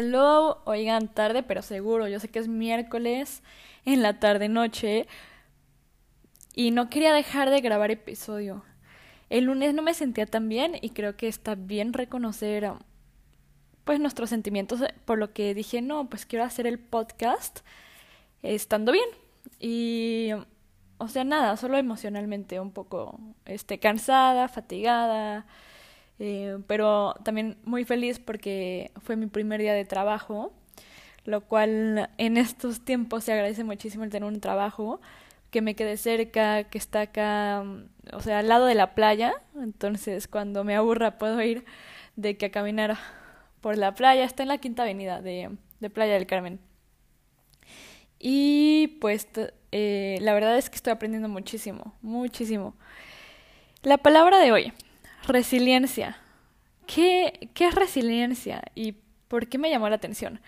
hello, oigan tarde, pero seguro, yo sé que es miércoles en la tarde noche y no quería dejar de grabar episodio. El lunes no me sentía tan bien y creo que está bien reconocer pues nuestros sentimientos, por lo que dije, no, pues quiero hacer el podcast estando bien. Y o sea, nada, solo emocionalmente un poco este cansada, fatigada, eh, pero también muy feliz porque fue mi primer día de trabajo, lo cual en estos tiempos se agradece muchísimo el tener un trabajo que me quede cerca, que está acá, mm, o sea, al lado de la playa, entonces cuando me aburra puedo ir de que a caminar por la playa, está en la quinta avenida de, de Playa del Carmen. Y pues eh, la verdad es que estoy aprendiendo muchísimo, muchísimo. La palabra de hoy, resiliencia. ¿Qué, ¿Qué es resiliencia y por qué me llamó la atención?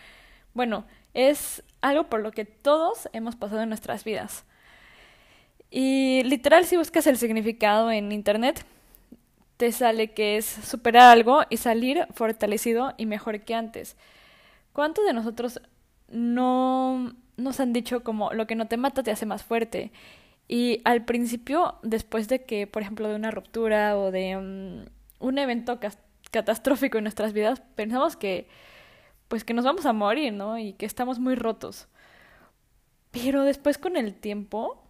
Bueno, es algo por lo que todos hemos pasado en nuestras vidas. Y literal, si buscas el significado en Internet, te sale que es superar algo y salir fortalecido y mejor que antes. ¿Cuántos de nosotros no nos han dicho como lo que no te mata te hace más fuerte? Y al principio, después de que, por ejemplo, de una ruptura o de mm, un evento catastrófico en nuestras vidas, pensamos que pues que nos vamos a morir, ¿no? Y que estamos muy rotos. Pero después con el tiempo,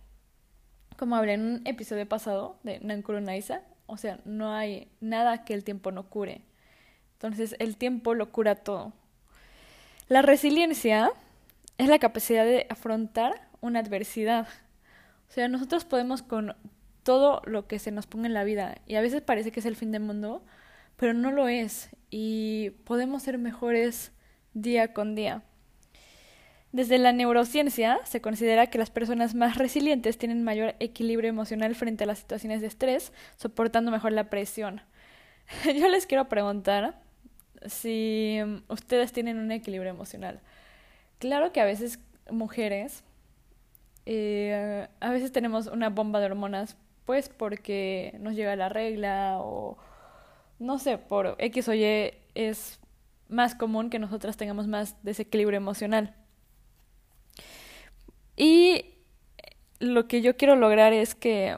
como hablé en un episodio pasado de Nankuru Naisa, o sea, no hay nada que el tiempo no cure. Entonces, el tiempo lo cura todo. La resiliencia es la capacidad de afrontar una adversidad. O sea, nosotros podemos con todo lo que se nos ponga en la vida y a veces parece que es el fin del mundo, pero no lo es y podemos ser mejores día con día. Desde la neurociencia se considera que las personas más resilientes tienen mayor equilibrio emocional frente a las situaciones de estrés, soportando mejor la presión. Yo les quiero preguntar si ustedes tienen un equilibrio emocional. Claro que a veces mujeres, eh, a veces tenemos una bomba de hormonas, pues porque nos llega la regla o no sé, por X o Y es más común que nosotras tengamos más desequilibrio emocional. Y lo que yo quiero lograr es que,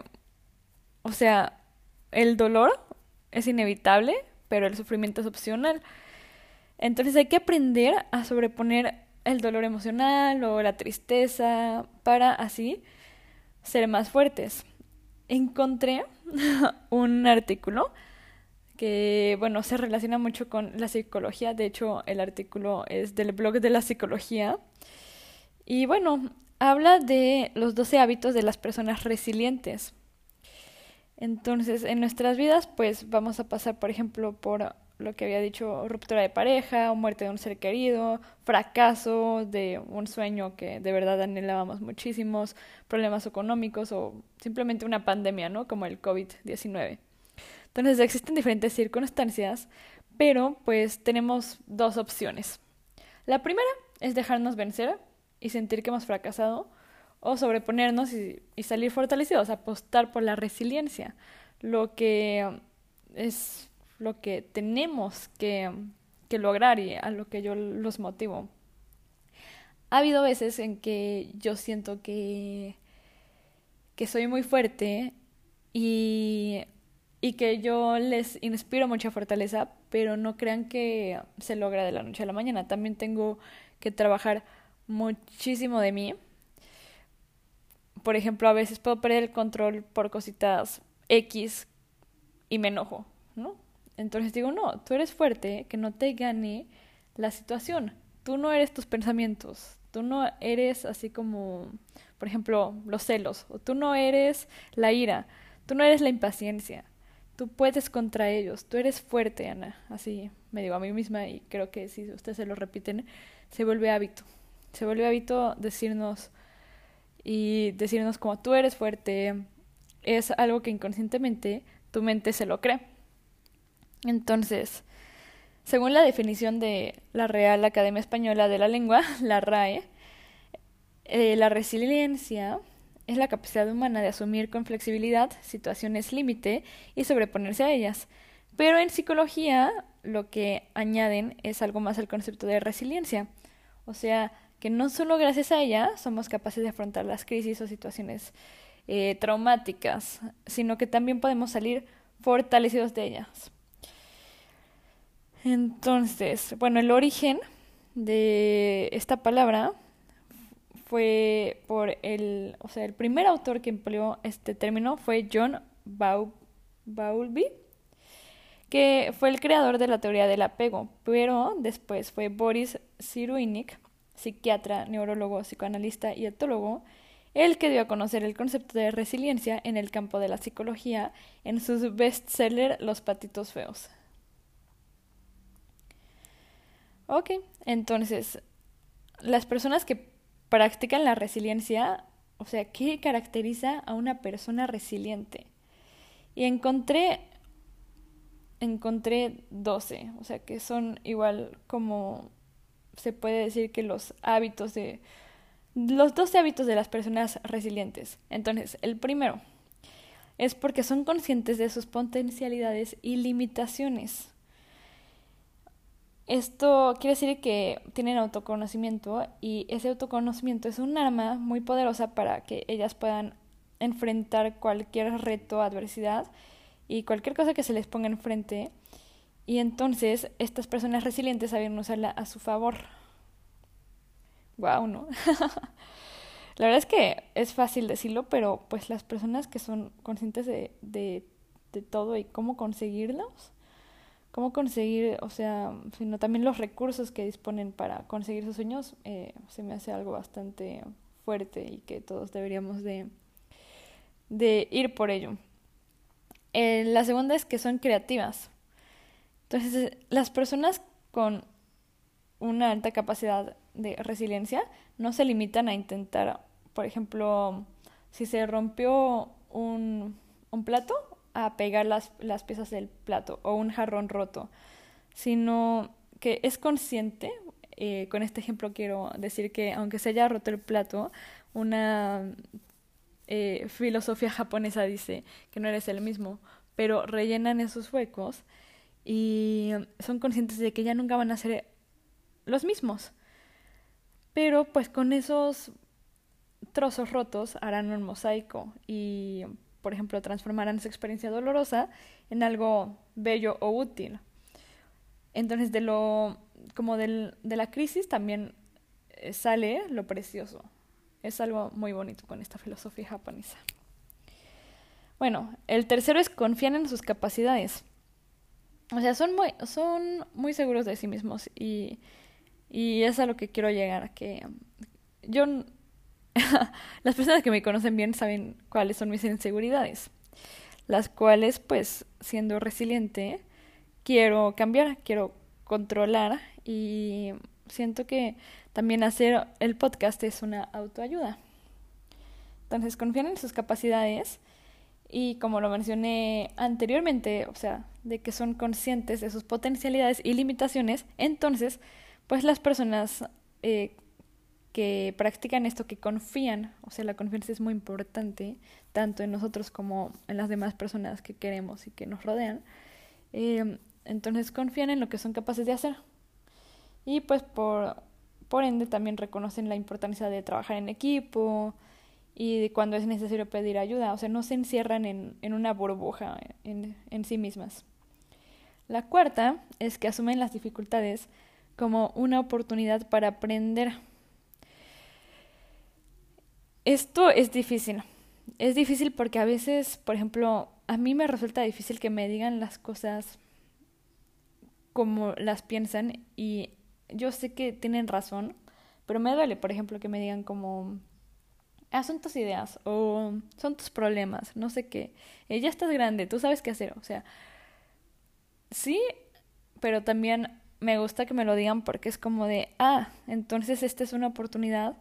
o sea, el dolor es inevitable, pero el sufrimiento es opcional. Entonces hay que aprender a sobreponer el dolor emocional o la tristeza para así ser más fuertes. Encontré un artículo que, bueno, se relaciona mucho con la psicología. De hecho, el artículo es del blog de la psicología. Y bueno, habla de los 12 hábitos de las personas resilientes. Entonces, en nuestras vidas, pues vamos a pasar, por ejemplo, por lo que había dicho, ruptura de pareja, o muerte de un ser querido, fracaso de un sueño que de verdad anhelábamos muchísimos, problemas económicos o simplemente una pandemia, ¿no? Como el COVID-19. Entonces, existen diferentes circunstancias, pero pues tenemos dos opciones. La primera es dejarnos vencer y sentir que hemos fracasado, o sobreponernos y, salir fortalecidos, apostar por la resiliencia, lo que es lo que tenemos que, que lograr y a lo que yo los motivo. Ha habido veces en que yo siento que, que soy muy fuerte y, y que yo les inspiro mucha fortaleza, pero no crean que se logra de la noche a la mañana. También tengo que trabajar muchísimo de mí. Por ejemplo, a veces puedo perder el control por cositas X y me enojo, ¿no? Entonces digo, no, tú eres fuerte, que no te gane la situación. Tú no eres tus pensamientos, tú no eres así como, por ejemplo, los celos, o tú no eres la ira, tú no eres la impaciencia. Tú puedes contra ellos, tú eres fuerte, Ana. Así me digo a mí misma y creo que si ustedes se lo repiten, se vuelve hábito se vuelve hábito decirnos y decirnos como tú eres fuerte es algo que inconscientemente tu mente se lo cree. Entonces, según la definición de la Real Academia Española de la Lengua, la RAE, eh, la resiliencia es la capacidad humana de asumir con flexibilidad situaciones límite y sobreponerse a ellas, Pero en psicología lo que añaden es algo más al concepto de resiliencia. O sea, que no solo gracias a ella somos capaces de afrontar las crisis o situaciones eh, traumáticas, sino que también podemos salir fortalecidos de ellas. Entonces, bueno, el origen de esta palabra fue por el, o sea, el primer autor que empleó este término fue John Bowlby, que fue el creador de la teoría del apego, pero después fue Boris Cyrulnik, psiquiatra, neurólogo, psicoanalista y etólogo, el que dio a conocer el concepto de resiliencia en el campo de la psicología en su bestseller Los patitos feos. Ok, entonces, las personas que practican la resiliencia, o sea, ¿qué caracteriza a una persona resiliente? Y encontré, encontré 12, o sea, que son igual como se puede decir que los hábitos de, los 12 hábitos de las personas resilientes. Entonces, el primero es porque son conscientes de sus potencialidades y limitaciones. Esto quiere decir que tienen autoconocimiento y ese autoconocimiento es un arma muy poderosa para que ellas puedan enfrentar cualquier reto, adversidad y cualquier cosa que se les ponga enfrente. Y entonces estas personas resilientes saben usarla a su favor. Wow, ¿no? La verdad es que es fácil decirlo, pero pues las personas que son conscientes de, de, de todo y cómo conseguirlos, cómo conseguir, o sea, sino también los recursos que disponen para conseguir sus sueños, eh, se me hace algo bastante fuerte y que todos deberíamos de, de ir por ello. Eh, la segunda es que son creativas. Entonces, las personas con una alta capacidad de resiliencia no se limitan a intentar, por ejemplo, si se rompió un, un plato, a pegar las, las piezas del plato o un jarrón roto, sino que es consciente, eh, con este ejemplo quiero decir que aunque se haya roto el plato, una eh, filosofía japonesa dice que no eres el mismo, pero rellenan esos huecos y son conscientes de que ya nunca van a ser los mismos. Pero pues con esos trozos rotos harán un mosaico y por ejemplo, transformarán esa experiencia dolorosa en algo bello o útil. Entonces, de lo, como del, de la crisis también eh, sale lo precioso. Es algo muy bonito con esta filosofía japonesa. Bueno, el tercero es confiar en sus capacidades. O sea, son muy, son muy seguros de sí mismos y, y es a lo que quiero llegar, que yo las personas que me conocen bien saben cuáles son mis inseguridades, las cuales, pues, siendo resiliente, quiero cambiar, quiero controlar y siento que también hacer el podcast es una autoayuda. Entonces, confían en sus capacidades y como lo mencioné anteriormente, o sea, de que son conscientes de sus potencialidades y limitaciones, entonces, pues las personas eh, que practican esto, que confían, o sea, la confianza es muy importante, tanto en nosotros como en las demás personas que queremos y que nos rodean. Eh, entonces confían en lo que son capaces de hacer. Y pues por, por ende también reconocen la importancia de trabajar en equipo y cuando es necesario pedir ayuda. O sea, no se encierran en, en una burbuja en, en sí mismas. La cuarta es que asumen las dificultades como una oportunidad para aprender esto es difícil. Es difícil porque a veces, por ejemplo, a mí me resulta difícil que me digan las cosas como las piensan y yo sé que tienen razón, pero me duele, por ejemplo, que me digan como, ah, son tus ideas o son tus problemas, no sé qué. Eh, ya estás grande, tú sabes qué hacer. O sea, sí, pero también me gusta que me lo digan porque es como de, ah, entonces esta es una oportunidad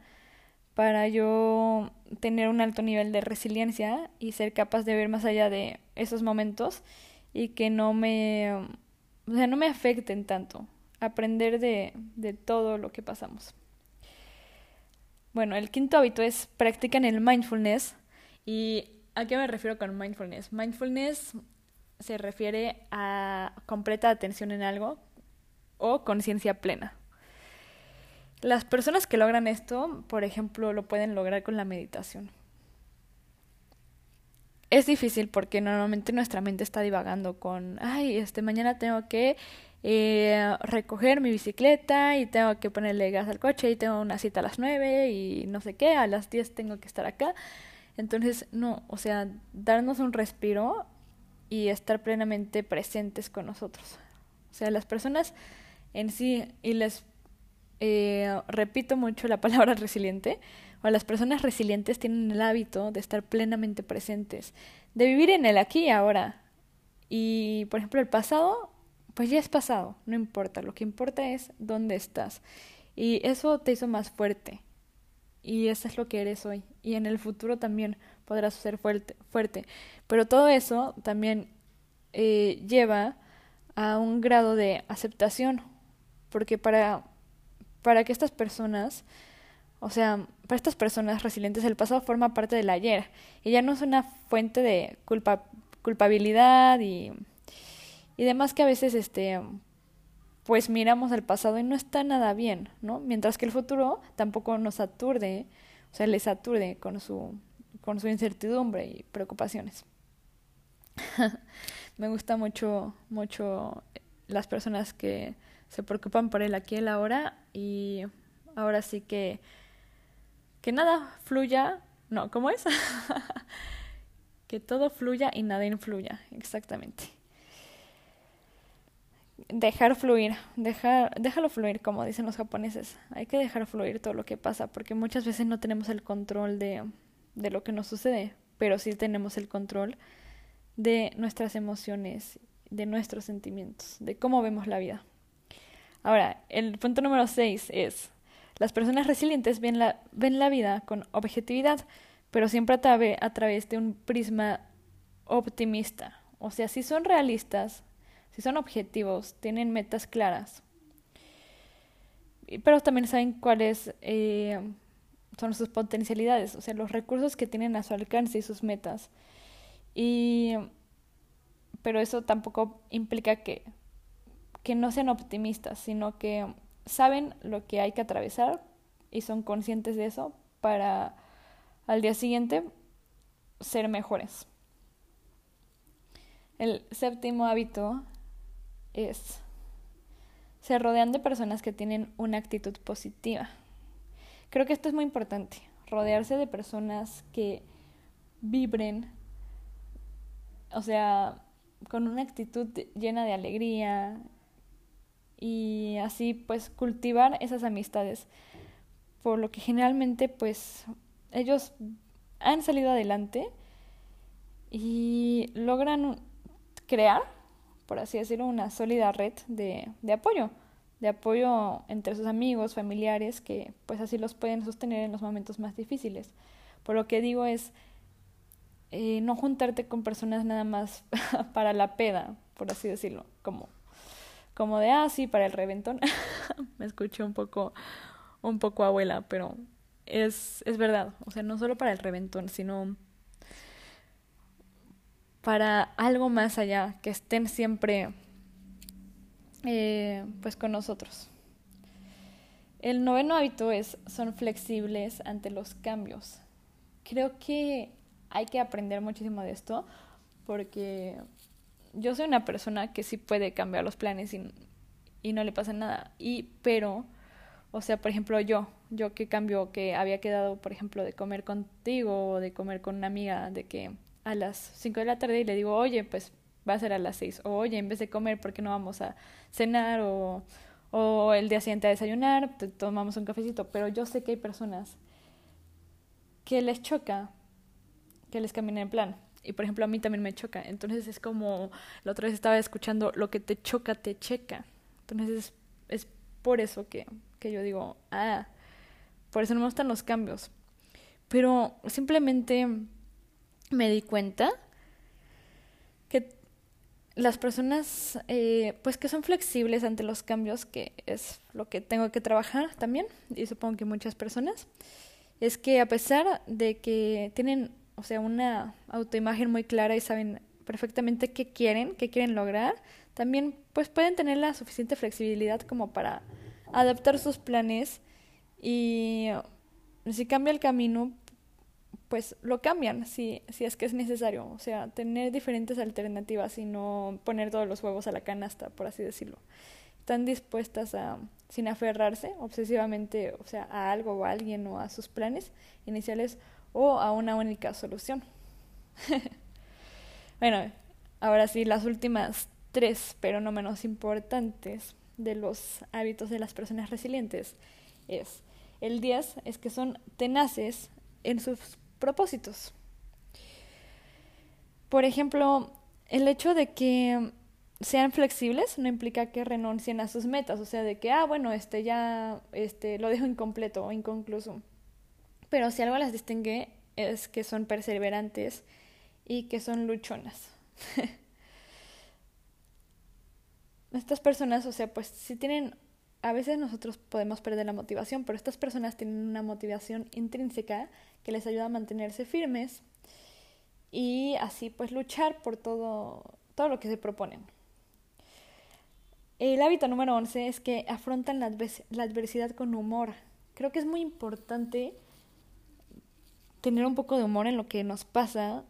para yo tener un alto nivel de resiliencia y ser capaz de ver más allá de esos momentos y que no me, o sea, no me afecten tanto, aprender de, de todo lo que pasamos. Bueno, el quinto hábito es practican el mindfulness y ¿a qué me refiero con mindfulness? Mindfulness se refiere a completa atención en algo o conciencia plena. Las personas que logran esto, por ejemplo, lo pueden lograr con la meditación. Es difícil porque normalmente nuestra mente está divagando con, ay, este mañana tengo que eh, recoger mi bicicleta y tengo que ponerle gas al coche y tengo una cita a las 9 y no sé qué, a las 10 tengo que estar acá. Entonces, no, o sea, darnos un respiro y estar plenamente presentes con nosotros. O sea, las personas en sí, y les eh, repito mucho la palabra resiliente, o las personas resilientes tienen el hábito de estar plenamente presentes, de vivir en el aquí y ahora. Y, por ejemplo, el pasado, pues ya es pasado, no importa, lo que importa es dónde estás. Y eso te hizo más fuerte. Y eso es lo que eres hoy. Y en el futuro también podrás ser fuerte. fuerte. Pero todo eso también eh, lleva a un grado de aceptación. Porque para para que estas personas, o sea, para estas personas resilientes, el pasado forma parte del ayer y ya no es una fuente de culpa, culpabilidad y, y demás que a veces, este, pues miramos el pasado y no está nada bien, ¿no? Mientras que el futuro tampoco nos aturde, o sea, les aturde con su, con su incertidumbre y preocupaciones. Me gusta mucho, mucho las personas que se preocupan por el aquí y el ahora y ahora sí que que nada fluya, no, ¿cómo es? que todo fluya y nada influya, exactamente. Dejar fluir, dejar, déjalo fluir, como dicen los japoneses. Hay que dejar fluir todo lo que pasa, porque muchas veces no tenemos el control de, de lo que nos sucede, pero sí tenemos el control de nuestras emociones, de nuestros sentimientos, de cómo vemos la vida. Ahora, el punto número 6 es, las personas resilientes ven la, ven la vida con objetividad, pero siempre a, a través de un prisma optimista. O sea, si son realistas, si son objetivos, tienen metas claras, pero también saben cuáles eh, son sus potencialidades, o sea, los recursos que tienen a su alcance y sus metas. Y, pero eso tampoco implica que que no sean optimistas, sino que saben lo que hay que atravesar y son conscientes de eso para al día siguiente ser mejores. El séptimo hábito es se rodean de personas que tienen una actitud positiva. Creo que esto es muy importante, rodearse de personas que vibren, o sea, con una actitud llena de alegría, y así pues cultivar esas amistades. Por lo que generalmente pues ellos han salido adelante y logran crear, por así decirlo, una sólida red de, de apoyo, de apoyo entre sus amigos, familiares, que pues así los pueden sostener en los momentos más difíciles. Por lo que digo es eh, no juntarte con personas nada más para la peda, por así decirlo, como como de, ah, sí, para el reventón. Me escuché un poco, un poco abuela, pero es, es verdad. O sea, no solo para el reventón, sino para algo más allá, que estén siempre eh, pues con nosotros. El noveno hábito es son flexibles ante los cambios. Creo que hay que aprender muchísimo de esto porque yo soy una persona que sí puede cambiar los planes y, y no le pasa nada. Y, pero, o sea, por ejemplo, yo, yo que cambio, que había quedado, por ejemplo, de comer contigo o de comer con una amiga, de que a las 5 de la tarde y le digo, oye, pues va a ser a las 6, o oye, en vez de comer, ¿por qué no vamos a cenar? O, o el día siguiente a desayunar, tomamos un cafecito. Pero yo sé que hay personas que les choca que les camine el plan. Y por ejemplo, a mí también me choca. Entonces es como, la otra vez estaba escuchando, lo que te choca, te checa. Entonces es, es por eso que, que yo digo, ah, por eso no me gustan los cambios. Pero simplemente me di cuenta que las personas, eh, pues que son flexibles ante los cambios, que es lo que tengo que trabajar también, y supongo que muchas personas, es que a pesar de que tienen o sea, una autoimagen muy clara y saben perfectamente qué quieren, qué quieren lograr, también pues pueden tener la suficiente flexibilidad como para adaptar sus planes y si cambia el camino, pues lo cambian si, si es que es necesario. O sea, tener diferentes alternativas y no poner todos los huevos a la canasta, por así decirlo. Están dispuestas a, sin aferrarse obsesivamente, o sea, a algo o a alguien o a sus planes iniciales o a una única solución. bueno, ahora sí, las últimas tres, pero no menos importantes, de los hábitos de las personas resilientes es el 10 es que son tenaces en sus propósitos. Por ejemplo, el hecho de que sean flexibles no implica que renuncien a sus metas, o sea, de que, ah, bueno, este ya este, lo dejo incompleto o inconcluso. Pero si algo las distingue es que son perseverantes y que son luchonas. Estas personas, o sea, pues si tienen, a veces nosotros podemos perder la motivación, pero estas personas tienen una motivación intrínseca que les ayuda a mantenerse firmes y así pues luchar por todo, todo lo que se proponen. El hábito número 11 es que afrontan la, la adversidad con humor. Creo que es muy importante tener un poco de humor en lo que nos pasa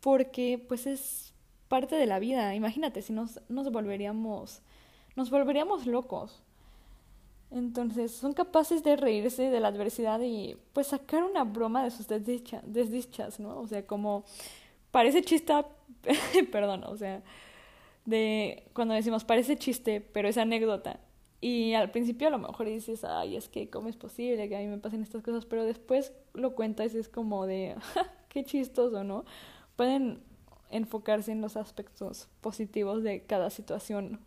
porque pues es parte de la vida. Imagínate si nos, nos volveríamos nos volveríamos locos. Entonces son capaces de reírse de la adversidad y pues sacar una broma de sus desdichas, ¿no? O sea, como parece chiste, perdón, o sea, de cuando decimos parece chiste, pero es anécdota. Y al principio a lo mejor dices, ay, es que cómo es posible que a mí me pasen estas cosas, pero después lo cuentas y es como de, qué chistoso, ¿no? Pueden enfocarse en los aspectos positivos de cada situación.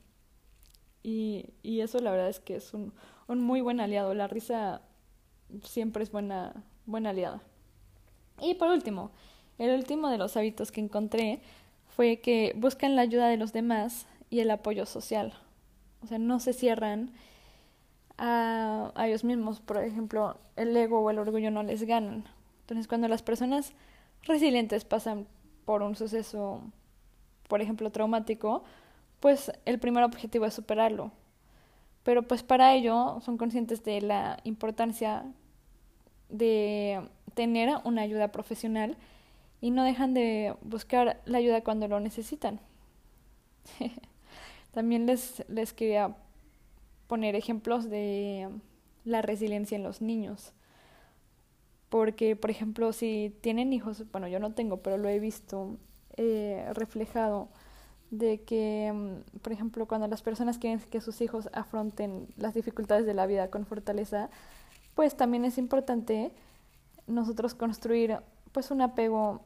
Y, y eso la verdad es que es un, un muy buen aliado. La risa siempre es buena, buena aliada. Y por último, el último de los hábitos que encontré fue que buscan la ayuda de los demás y el apoyo social. O sea, no se cierran a, a ellos mismos. Por ejemplo, el ego o el orgullo no les ganan. Entonces, cuando las personas resilientes pasan por un suceso, por ejemplo, traumático, pues el primer objetivo es superarlo. Pero pues para ello son conscientes de la importancia de tener una ayuda profesional y no dejan de buscar la ayuda cuando lo necesitan. También les, les quería poner ejemplos de la resiliencia en los niños. Porque, por ejemplo, si tienen hijos, bueno, yo no tengo, pero lo he visto eh, reflejado de que, mm, por ejemplo, cuando las personas quieren que sus hijos afronten las dificultades de la vida con fortaleza, pues también es importante nosotros construir pues un apego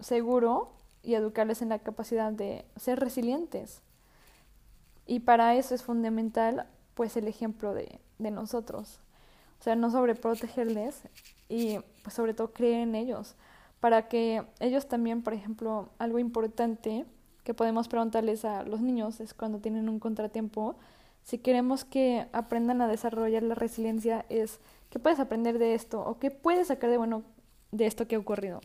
seguro y educarles en la capacidad de ser resilientes. Y para eso es fundamental pues el ejemplo de, de nosotros. O sea, no sobreprotegerles y pues sobre todo creer en ellos. Para que ellos también, por ejemplo, algo importante que podemos preguntarles a los niños es cuando tienen un contratiempo, si queremos que aprendan a desarrollar la resiliencia es qué puedes aprender de esto o qué puedes sacar de bueno de esto que ha ocurrido.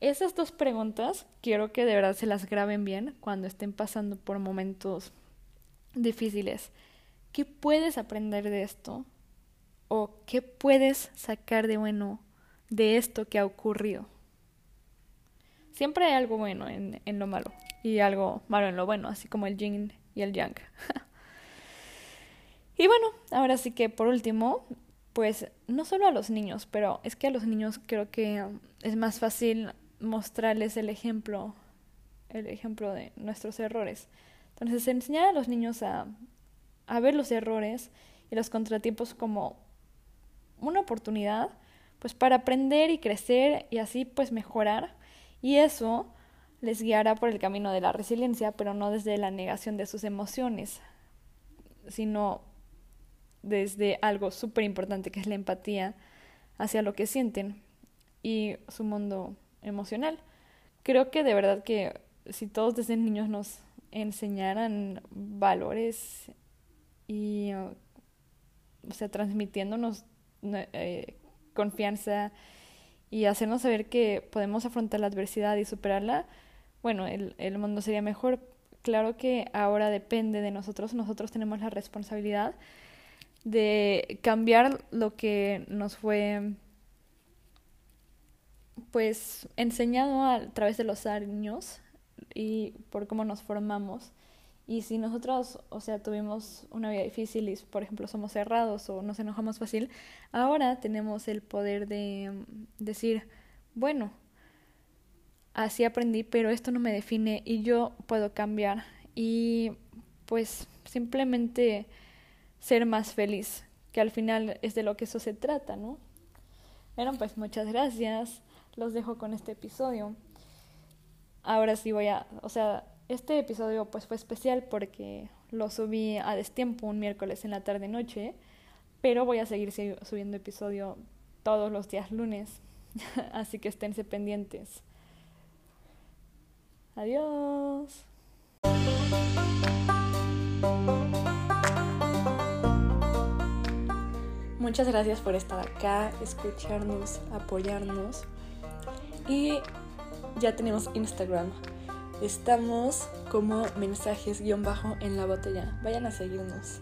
Esas dos preguntas quiero que de verdad se las graben bien cuando estén pasando por momentos difíciles. ¿Qué puedes aprender de esto? o qué puedes sacar de bueno de esto que ha ocurrido. Siempre hay algo bueno en, en lo malo y algo malo en lo bueno, así como el yin y el yang. y bueno, ahora sí que por último, pues no solo a los niños, pero es que a los niños creo que es más fácil mostrarles el ejemplo, el ejemplo de nuestros errores. Entonces, enseñar a los niños a, a ver los errores y los contratiempos como una oportunidad pues para aprender y crecer y así pues mejorar y eso les guiará por el camino de la resiliencia, pero no desde la negación de sus emociones, sino desde algo súper importante que es la empatía hacia lo que sienten y su mundo emocional. Creo que de verdad que si todos desde niños nos enseñaran valores y, o sea, transmitiéndonos eh, confianza y hacernos saber que podemos afrontar la adversidad y superarla, bueno, el, el mundo sería mejor. Claro que ahora depende de nosotros, nosotros tenemos la responsabilidad de cambiar lo que nos fue pues enseñado a través de los años y por cómo nos formamos. Y si nosotros, o sea, tuvimos una vida difícil y, por ejemplo, somos cerrados o nos enojamos fácil, ahora tenemos el poder de mm, decir, bueno, así aprendí, pero esto no me define y yo puedo cambiar. Y pues simplemente ser más feliz, que al final es de lo que eso se trata, ¿no? Bueno, pues muchas gracias. Los dejo con este episodio. Ahora sí voy a, o sea, este episodio pues fue especial porque lo subí a destiempo un miércoles en la tarde noche, pero voy a seguir subiendo episodio todos los días lunes, así que esténse pendientes. Adiós. Muchas gracias por estar acá, escucharnos, apoyarnos. Y ya tenemos Instagram. Estamos como mensajes guion bajo en la botella. Vayan a seguirnos.